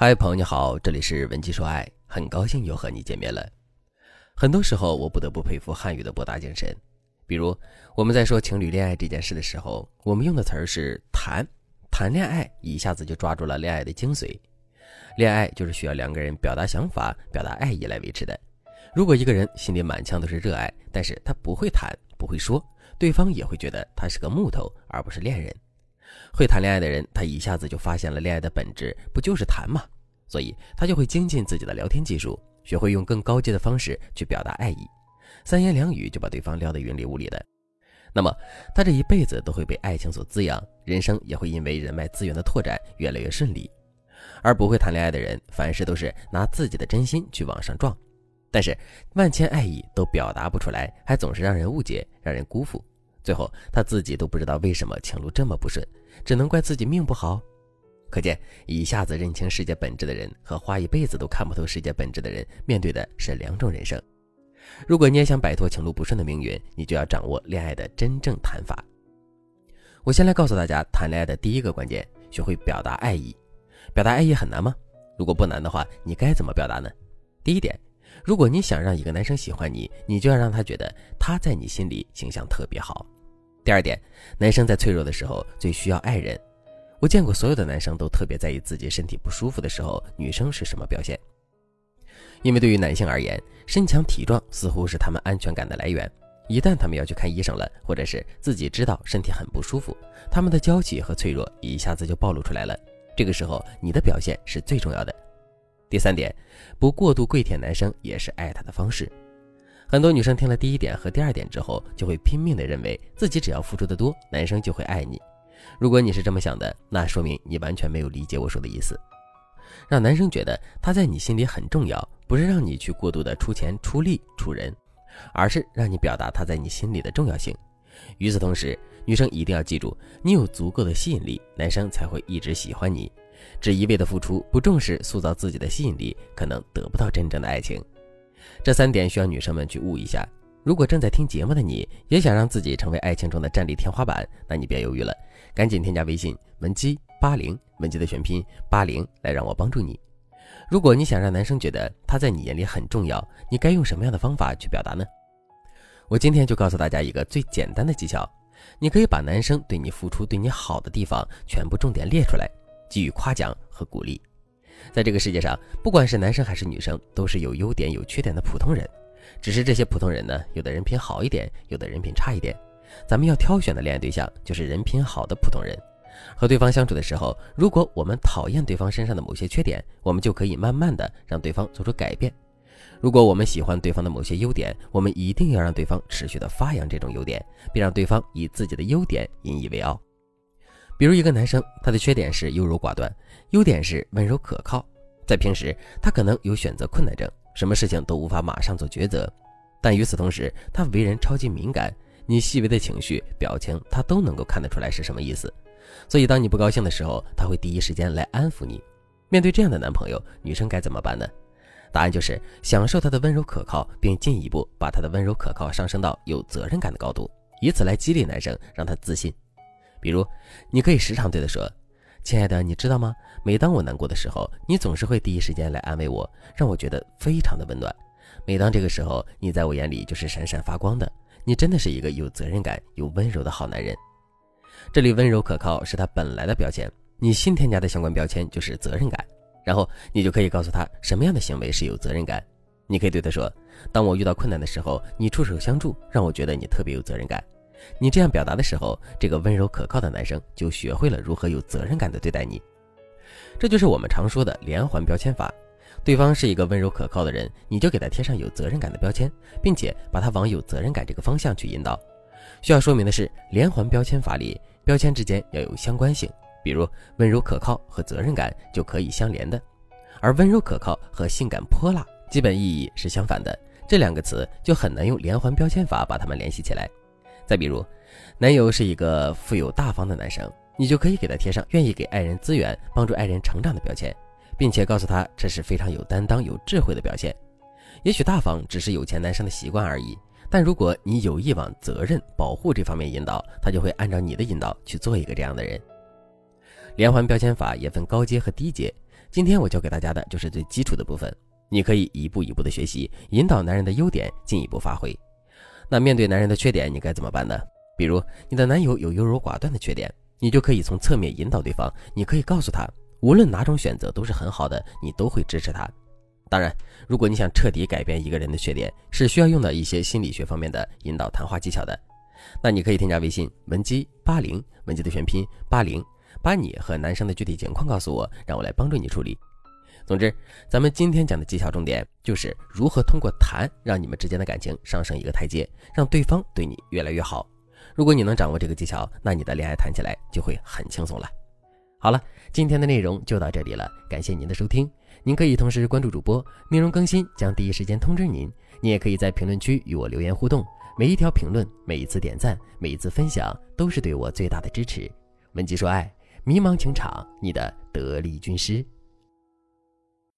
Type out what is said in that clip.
嗨，朋友你好，这里是文姬说爱，很高兴又和你见面了。很多时候，我不得不佩服汉语的博大精深。比如，我们在说情侣恋爱这件事的时候，我们用的词儿是“谈”，谈恋爱一下子就抓住了恋爱的精髓。恋爱就是需要两个人表达想法、表达爱意来维持的。如果一个人心里满腔都是热爱，但是他不会谈、不会说，对方也会觉得他是个木头，而不是恋人。会谈恋爱的人，他一下子就发现了恋爱的本质，不就是谈吗？所以他就会精进自己的聊天技术，学会用更高阶的方式去表达爱意，三言两语就把对方撩得云里雾里的。那么他这一辈子都会被爱情所滋养，人生也会因为人脉资源的拓展越来越顺利。而不会谈恋爱的人，凡事都是拿自己的真心去往上撞，但是万千爱意都表达不出来，还总是让人误解，让人辜负。最后他自己都不知道为什么情路这么不顺，只能怪自己命不好。可见，一下子认清世界本质的人和花一辈子都看不透世界本质的人，面对的是两种人生。如果你也想摆脱情路不顺的命运，你就要掌握恋爱的真正谈法。我先来告诉大家，谈恋爱的第一个关键，学会表达爱意。表达爱意很难吗？如果不难的话，你该怎么表达呢？第一点，如果你想让一个男生喜欢你，你就要让他觉得他在你心里形象特别好。第二点，男生在脆弱的时候最需要爱人。我见过所有的男生都特别在意自己身体不舒服的时候，女生是什么表现？因为对于男性而言，身强体壮似乎是他们安全感的来源。一旦他们要去看医生了，或者是自己知道身体很不舒服，他们的娇气和脆弱一下子就暴露出来了。这个时候，你的表现是最重要的。第三点，不过度跪舔男生也是爱他的方式。很多女生听了第一点和第二点之后，就会拼命的认为自己只要付出的多，男生就会爱你。如果你是这么想的，那说明你完全没有理解我说的意思。让男生觉得他在你心里很重要，不是让你去过度的出钱出力出人，而是让你表达他在你心里的重要性。与此同时，女生一定要记住，你有足够的吸引力，男生才会一直喜欢你。只一味的付出，不重视塑造自己的吸引力，可能得不到真正的爱情。这三点需要女生们去悟一下。如果正在听节目的你也想让自己成为爱情中的战力天花板，那你别犹豫了，赶紧添加微信文姬八零，文姬的全拼八零，来让我帮助你。如果你想让男生觉得他在你眼里很重要，你该用什么样的方法去表达呢？我今天就告诉大家一个最简单的技巧，你可以把男生对你付出、对你好的地方全部重点列出来，给予夸奖和鼓励。在这个世界上，不管是男生还是女生，都是有优点有缺点的普通人。只是这些普通人呢，有的人品好一点，有的人品差一点。咱们要挑选的恋爱对象就是人品好的普通人。和对方相处的时候，如果我们讨厌对方身上的某些缺点，我们就可以慢慢的让对方做出改变。如果我们喜欢对方的某些优点，我们一定要让对方持续的发扬这种优点，并让对方以自己的优点引以为傲。比如一个男生，他的缺点是优柔寡断，优点是温柔可靠。在平时，他可能有选择困难症，什么事情都无法马上做抉择。但与此同时，他为人超级敏感，你细微的情绪、表情，他都能够看得出来是什么意思。所以，当你不高兴的时候，他会第一时间来安抚你。面对这样的男朋友，女生该怎么办呢？答案就是享受他的温柔可靠，并进一步把他的温柔可靠上升到有责任感的高度，以此来激励男生，让他自信。比如，你可以时常对他说：“亲爱的，你知道吗？每当我难过的时候，你总是会第一时间来安慰我，让我觉得非常的温暖。每当这个时候，你在我眼里就是闪闪发光的。你真的是一个有责任感、有温柔的好男人。”这里温柔可靠是他本来的标签，你新添加的相关标签就是责任感。然后你就可以告诉他什么样的行为是有责任感。你可以对他说：“当我遇到困难的时候，你出手相助，让我觉得你特别有责任感。”你这样表达的时候，这个温柔可靠的男生就学会了如何有责任感的对待你。这就是我们常说的连环标签法。对方是一个温柔可靠的人，你就给他贴上有责任感的标签，并且把他往有责任感这个方向去引导。需要说明的是，连环标签法里标签之间要有相关性，比如温柔可靠和责任感就可以相连的，而温柔可靠和性感泼辣基本意义是相反的，这两个词就很难用连环标签法把它们联系起来。再比如，男友是一个富有大方的男生，你就可以给他贴上愿意给爱人资源、帮助爱人成长的标签，并且告诉他这是非常有担当、有智慧的表现。也许大方只是有钱男生的习惯而已，但如果你有意往责任、保护这方面引导，他就会按照你的引导去做一个这样的人。连环标签法也分高阶和低阶，今天我教给大家的就是最基础的部分，你可以一步一步的学习，引导男人的优点进一步发挥。那面对男人的缺点，你该怎么办呢？比如你的男友有优柔寡断的缺点，你就可以从侧面引导对方，你可以告诉他，无论哪种选择都是很好的，你都会支持他。当然，如果你想彻底改变一个人的缺点，是需要用到一些心理学方面的引导谈话技巧的。那你可以添加微信文姬八零，文姬的全拼八零，把你和男生的具体情况告诉我，让我来帮助你处理。总之，咱们今天讲的技巧重点就是如何通过谈让你们之间的感情上升一个台阶，让对方对你越来越好。如果你能掌握这个技巧，那你的恋爱谈起来就会很轻松了。好了，今天的内容就到这里了，感谢您的收听。您可以同时关注主播，内容更新将第一时间通知您。你也可以在评论区与我留言互动，每一条评论、每一次点赞、每一次分享，都是对我最大的支持。文姬说爱，迷茫情场，你的得力军师。